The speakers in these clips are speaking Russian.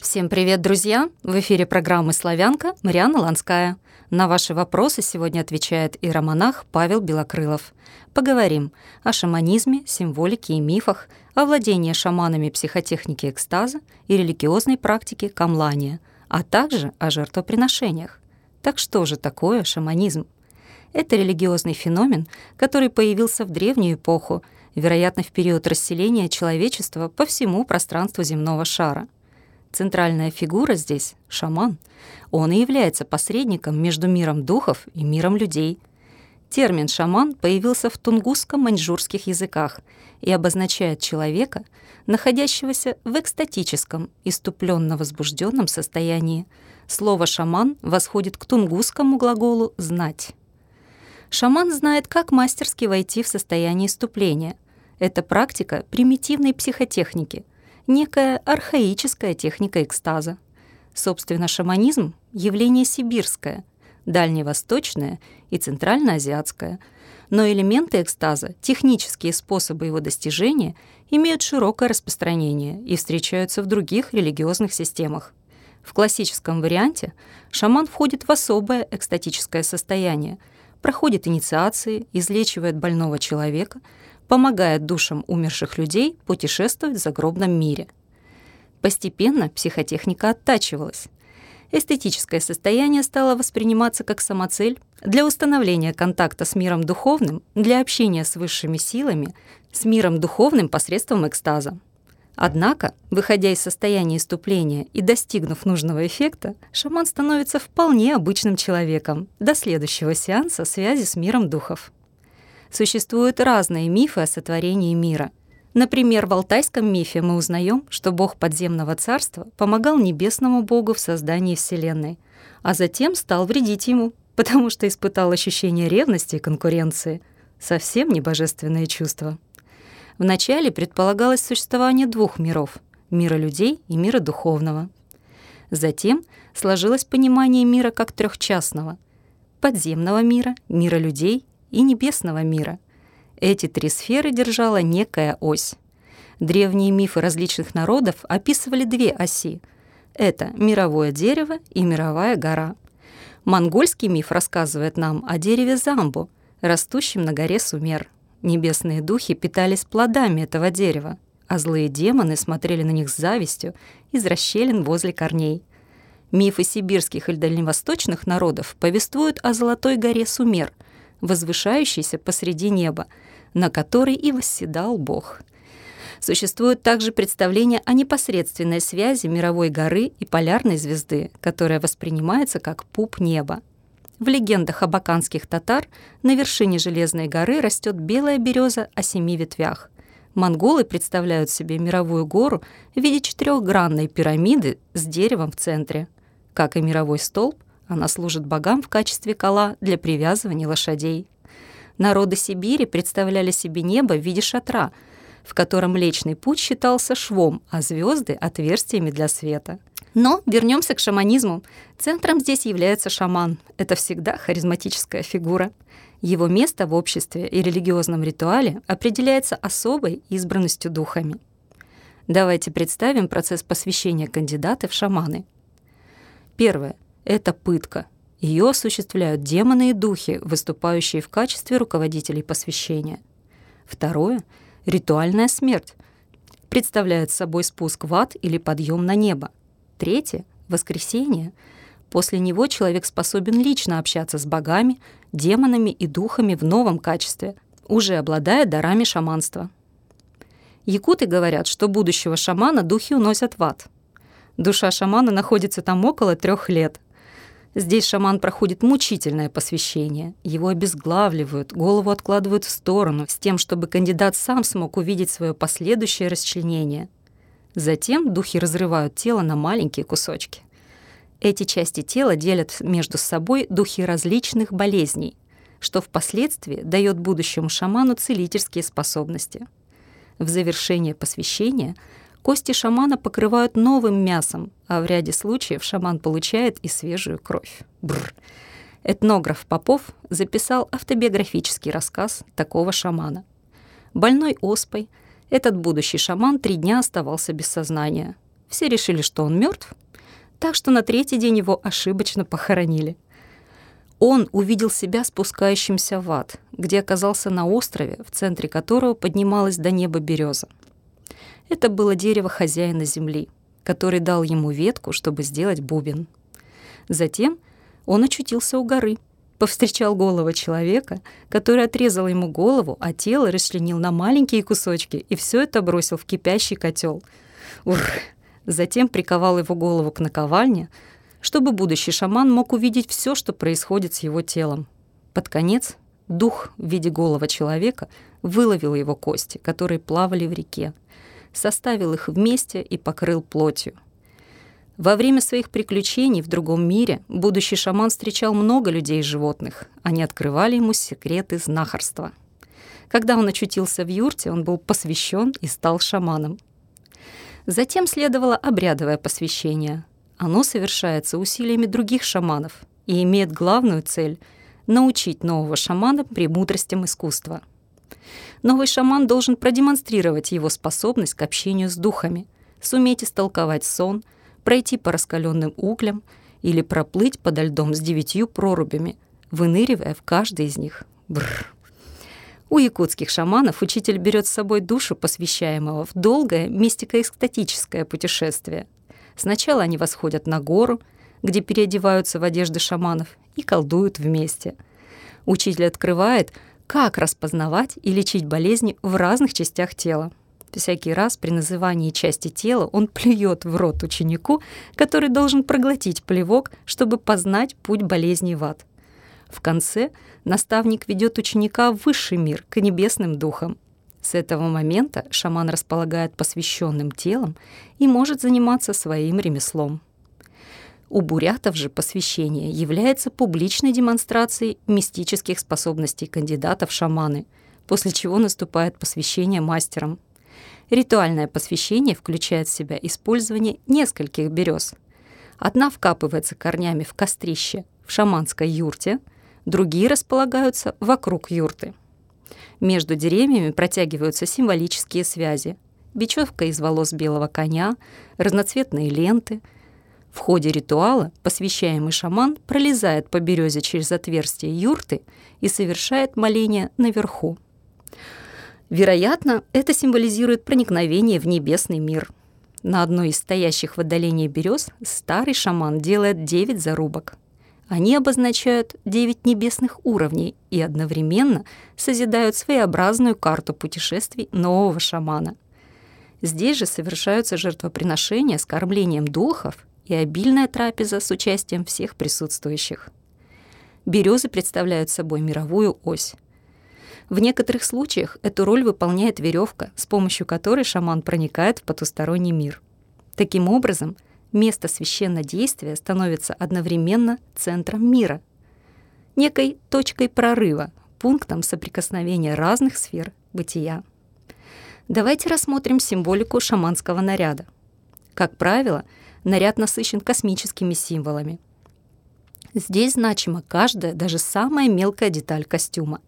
Всем привет, друзья! В эфире программы «Славянка» Мариана Ланская. На ваши вопросы сегодня отвечает иеромонах Павел Белокрылов. Поговорим о шаманизме, символике и мифах, о владении шаманами психотехники экстаза и религиозной практике камлания, а также о жертвоприношениях. Так что же такое шаманизм? Это религиозный феномен, который появился в древнюю эпоху, вероятно, в период расселения человечества по всему пространству земного шара. Центральная фигура здесь — шаман. Он и является посредником между миром духов и миром людей. Термин «шаман» появился в тунгусском-маньчжурских языках и обозначает человека, находящегося в экстатическом, иступленно возбужденном состоянии. Слово «шаман» восходит к тунгусскому глаголу «знать». Шаман знает, как мастерски войти в состояние иступления. Это практика примитивной психотехники, некая архаическая техника экстаза. Собственно, шаманизм — явление сибирское, дальневосточное и центральноазиатское, но элементы экстаза, технические способы его достижения имеют широкое распространение и встречаются в других религиозных системах. В классическом варианте шаман входит в особое экстатическое состояние — проходит инициации, излечивает больного человека, помогает душам умерших людей путешествовать в загробном мире. Постепенно психотехника оттачивалась. Эстетическое состояние стало восприниматься как самоцель для установления контакта с миром духовным, для общения с высшими силами, с миром духовным посредством экстаза. Однако, выходя из состояния иступления и достигнув нужного эффекта, шаман становится вполне обычным человеком до следующего сеанса связи с миром духов. Существуют разные мифы о сотворении мира. Например, в алтайском мифе мы узнаем, что бог подземного царства помогал небесному богу в создании Вселенной, а затем стал вредить ему, потому что испытал ощущение ревности и конкуренции. Совсем не божественное чувство. Вначале предполагалось существование двух миров — мира людей и мира духовного. Затем сложилось понимание мира как трехчастного — подземного мира, мира людей и небесного мира. Эти три сферы держала некая ось. Древние мифы различных народов описывали две оси — это мировое дерево и мировая гора. Монгольский миф рассказывает нам о дереве Замбу, растущем на горе Сумер — Небесные духи питались плодами этого дерева, а злые демоны смотрели на них с завистью из расщелин возле корней. Мифы сибирских и дальневосточных народов повествуют о Золотой горе Сумер, возвышающейся посреди неба, на которой и восседал Бог. Существует также представление о непосредственной связи мировой горы и полярной звезды, которая воспринимается как пуп неба. В легендах абаканских татар на вершине Железной горы растет белая береза о семи ветвях. Монголы представляют себе мировую гору в виде четырехгранной пирамиды с деревом в центре. Как и мировой столб, она служит богам в качестве кола для привязывания лошадей. Народы Сибири представляли себе небо в виде шатра, в котором Млечный Путь считался швом, а звезды — отверстиями для света. Но вернемся к шаманизму. Центром здесь является шаман. Это всегда харизматическая фигура. Его место в обществе и религиозном ритуале определяется особой избранностью духами. Давайте представим процесс посвящения кандидата в шаманы. Первое — это пытка. Ее осуществляют демоны и духи, выступающие в качестве руководителей посвящения. Второе — ритуальная смерть. Представляет собой спуск в ад или подъем на небо. Третье — воскресенье. После него человек способен лично общаться с богами, демонами и духами в новом качестве, уже обладая дарами шаманства. Якуты говорят, что будущего шамана духи уносят в ад. Душа шамана находится там около трех лет. Здесь шаман проходит мучительное посвящение. Его обезглавливают, голову откладывают в сторону, с тем, чтобы кандидат сам смог увидеть свое последующее расчленение — Затем духи разрывают тело на маленькие кусочки. Эти части тела делят между собой духи различных болезней, что впоследствии дает будущему шаману целительские способности. В завершение посвящения кости шамана покрывают новым мясом, а в ряде случаев шаман получает и свежую кровь. Бррр. Этнограф Попов записал автобиографический рассказ такого шамана. Больной оспой — этот будущий шаман три дня оставался без сознания. все решили, что он мертв, так что на третий день его ошибочно похоронили. Он увидел себя спускающимся в ад, где оказался на острове, в центре которого поднималась до неба береза. Это было дерево хозяина земли, который дал ему ветку, чтобы сделать бубен. Затем он очутился у горы, повстречал голову человека, который отрезал ему голову, а тело расчленил на маленькие кусочки и все это бросил в кипящий котел. Ух! Затем приковал его голову к наковальне, чтобы будущий шаман мог увидеть все, что происходит с его телом. Под конец дух в виде голого человека выловил его кости, которые плавали в реке, составил их вместе и покрыл плотью. Во время своих приключений в другом мире будущий шаман встречал много людей и животных. Они открывали ему секреты знахарства. Когда он очутился в юрте, он был посвящен и стал шаманом. Затем следовало обрядовое посвящение. Оно совершается усилиями других шаманов и имеет главную цель — научить нового шамана премудростям искусства. Новый шаман должен продемонстрировать его способность к общению с духами, суметь истолковать сон, пройти по раскаленным углям или проплыть подо льдом с девятью прорубями, выныривая в каждой из них. Бррр. У якутских шаманов учитель берет с собой душу посвящаемого в долгое мистико-экстатическое путешествие. Сначала они восходят на гору, где переодеваются в одежды шаманов и колдуют вместе. Учитель открывает, как распознавать и лечить болезни в разных частях тела. Всякий раз при назывании части тела он плюет в рот ученику, который должен проглотить плевок, чтобы познать путь болезни в ад. В конце наставник ведет ученика в высший мир, к небесным духам. С этого момента шаман располагает посвященным телом и может заниматься своим ремеслом. У бурятов же посвящение является публичной демонстрацией мистических способностей кандидатов в шаманы, после чего наступает посвящение мастерам. Ритуальное посвящение включает в себя использование нескольких берез. Одна вкапывается корнями в кострище в шаманской юрте – другие располагаются вокруг юрты. Между деревьями протягиваются символические связи. Бечевка из волос белого коня, разноцветные ленты. В ходе ритуала посвящаемый шаман пролезает по березе через отверстие юрты и совершает моление наверху. Вероятно, это символизирует проникновение в небесный мир. На одной из стоящих в отдалении берез старый шаман делает девять зарубок – они обозначают девять небесных уровней и одновременно созидают своеобразную карту путешествий нового шамана. Здесь же совершаются жертвоприношения с кормлением духов и обильная трапеза с участием всех присутствующих. Березы представляют собой мировую ось. В некоторых случаях эту роль выполняет веревка, с помощью которой шаман проникает в потусторонний мир. Таким образом, место священнодействия становится одновременно центром мира, некой точкой прорыва, пунктом соприкосновения разных сфер бытия. Давайте рассмотрим символику шаманского наряда. Как правило, наряд насыщен космическими символами. Здесь значима каждая, даже самая мелкая деталь костюма.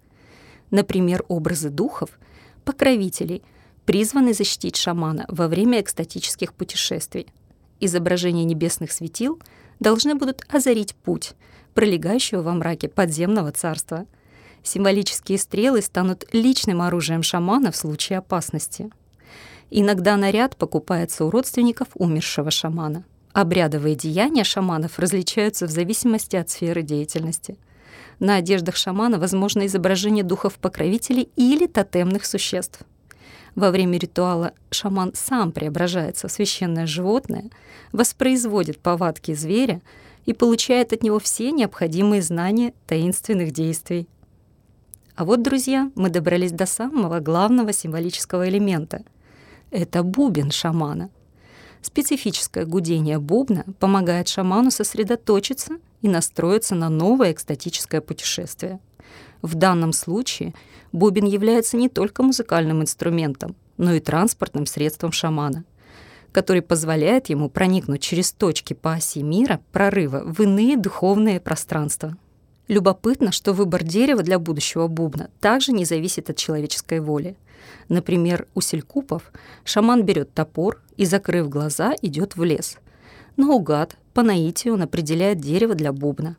Например, образы духов, покровителей, призваны защитить шамана во время экстатических путешествий – изображения небесных светил должны будут озарить путь, пролегающего во мраке подземного царства. Символические стрелы станут личным оружием шамана в случае опасности. Иногда наряд покупается у родственников умершего шамана. Обрядовые деяния шаманов различаются в зависимости от сферы деятельности. На одеждах шамана возможно изображение духов-покровителей или тотемных существ. Во время ритуала шаман сам преображается в священное животное, воспроизводит повадки зверя и получает от него все необходимые знания таинственных действий. А вот, друзья, мы добрались до самого главного символического элемента. Это бубен шамана. Специфическое гудение бубна помогает шаману сосредоточиться и настроиться на новое экстатическое путешествие. В данном случае — бубен является не только музыкальным инструментом, но и транспортным средством шамана, который позволяет ему проникнуть через точки по оси мира прорыва в иные духовные пространства. Любопытно, что выбор дерева для будущего бубна также не зависит от человеческой воли. Например, у селькупов шаман берет топор и, закрыв глаза, идет в лес. Наугад, по наитию он определяет дерево для бубна.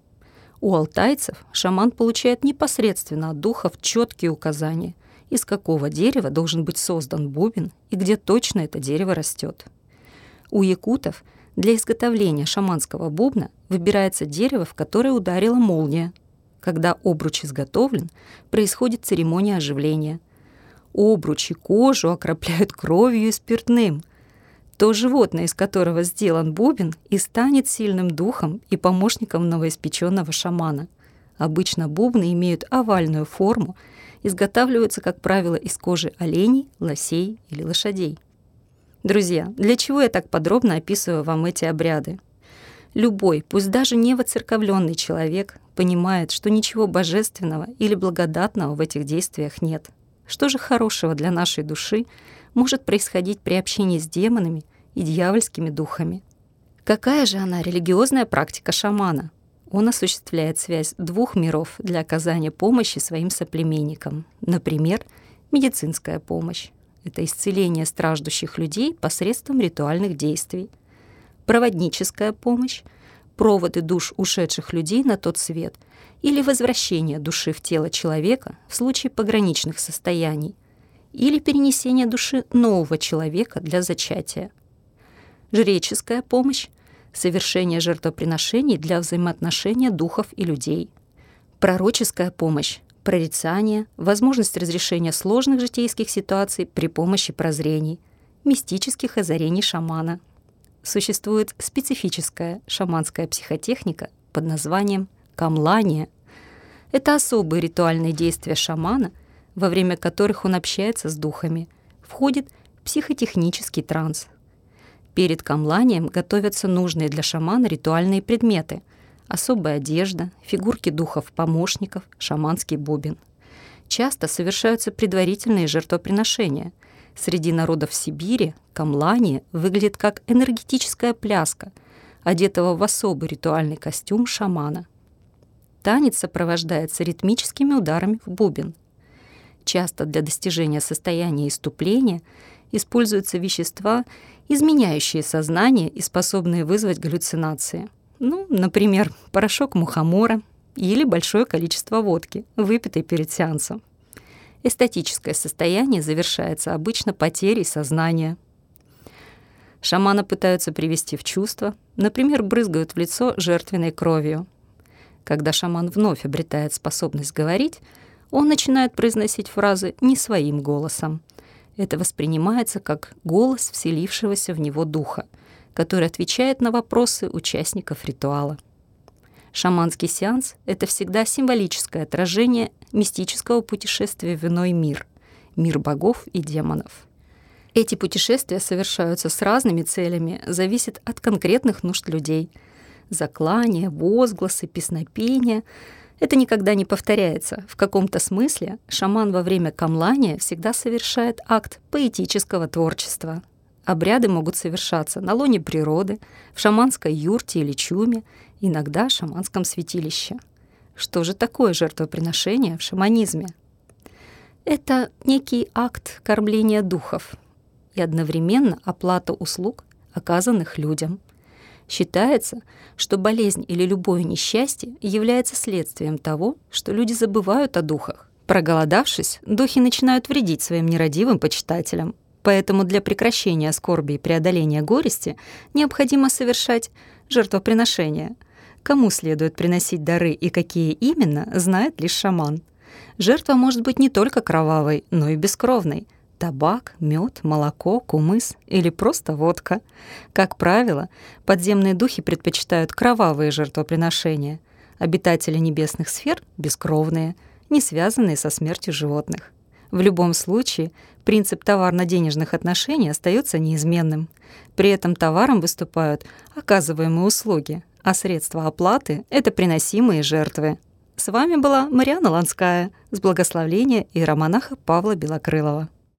У алтайцев шаман получает непосредственно от духов четкие указания, из какого дерева должен быть создан бубен и где точно это дерево растет. У якутов для изготовления шаманского бубна выбирается дерево, в которое ударила молния. Когда обруч изготовлен, происходит церемония оживления. Обруч и кожу окропляют кровью и спиртным. То животное, из которого сделан бубен, и станет сильным духом и помощником новоиспеченного шамана. Обычно бубны имеют овальную форму, изготавливаются, как правило, из кожи оленей, лосей или лошадей. Друзья, для чего я так подробно описываю вам эти обряды? Любой, пусть даже не воцерковленный человек, понимает, что ничего божественного или благодатного в этих действиях нет. Что же хорошего для нашей души может происходить при общении с демонами и дьявольскими духами? Какая же она религиозная практика шамана? Он осуществляет связь двух миров для оказания помощи своим соплеменникам. Например, медицинская помощь. Это исцеление страждущих людей посредством ритуальных действий. Проводническая помощь — проводы душ ушедших людей на тот свет или возвращение души в тело человека в случае пограничных состояний или перенесение души нового человека для зачатия. Жреческая помощь — совершение жертвоприношений для взаимоотношения духов и людей. Пророческая помощь прорицание, возможность разрешения сложных житейских ситуаций при помощи прозрений, мистических озарений шамана. Существует специфическая шаманская психотехника под названием камлание. Это особые ритуальные действия шамана, во время которых он общается с духами, входит в психотехнический транс. Перед камланием готовятся нужные для шамана ритуальные предметы — особая одежда, фигурки духов-помощников, шаманский бубен. Часто совершаются предварительные жертвоприношения. Среди народов Сибири камлани выглядит как энергетическая пляска, одетого в особый ритуальный костюм шамана. Танец сопровождается ритмическими ударами в бубен. Часто для достижения состояния иступления используются вещества, изменяющие сознание и способные вызвать галлюцинации – ну, например, порошок мухомора или большое количество водки, выпитой перед сеансом. Эстетическое состояние завершается обычно потерей сознания. Шамана пытаются привести в чувство, например, брызгают в лицо жертвенной кровью. Когда шаман вновь обретает способность говорить, он начинает произносить фразы не своим голосом. Это воспринимается как голос вселившегося в него духа — который отвечает на вопросы участников ритуала. Шаманский сеанс — это всегда символическое отражение мистического путешествия в иной мир, мир богов и демонов. Эти путешествия совершаются с разными целями, зависят от конкретных нужд людей. Заклания, возгласы, песнопения — это никогда не повторяется. В каком-то смысле шаман во время камлания всегда совершает акт поэтического творчества — Обряды могут совершаться на лоне природы, в шаманской юрте или чуме, иногда в шаманском святилище. Что же такое жертвоприношение в шаманизме? Это некий акт кормления духов и одновременно оплата услуг, оказанных людям. Считается, что болезнь или любое несчастье является следствием того, что люди забывают о духах. Проголодавшись, духи начинают вредить своим нерадивым почитателям, Поэтому для прекращения скорби и преодоления горести необходимо совершать жертвоприношения. Кому следует приносить дары и какие именно, знает лишь шаман. Жертва может быть не только кровавой, но и бескровной. Табак, мед, молоко, кумыс или просто водка. Как правило, подземные духи предпочитают кровавые жертвоприношения. Обитатели небесных сфер — бескровные, не связанные со смертью животных. В любом случае, принцип товарно-денежных отношений остается неизменным. При этом товаром выступают оказываемые услуги, а средства оплаты — это приносимые жертвы. С вами была Мариана Ланская с благословления иеромонаха Павла Белокрылова.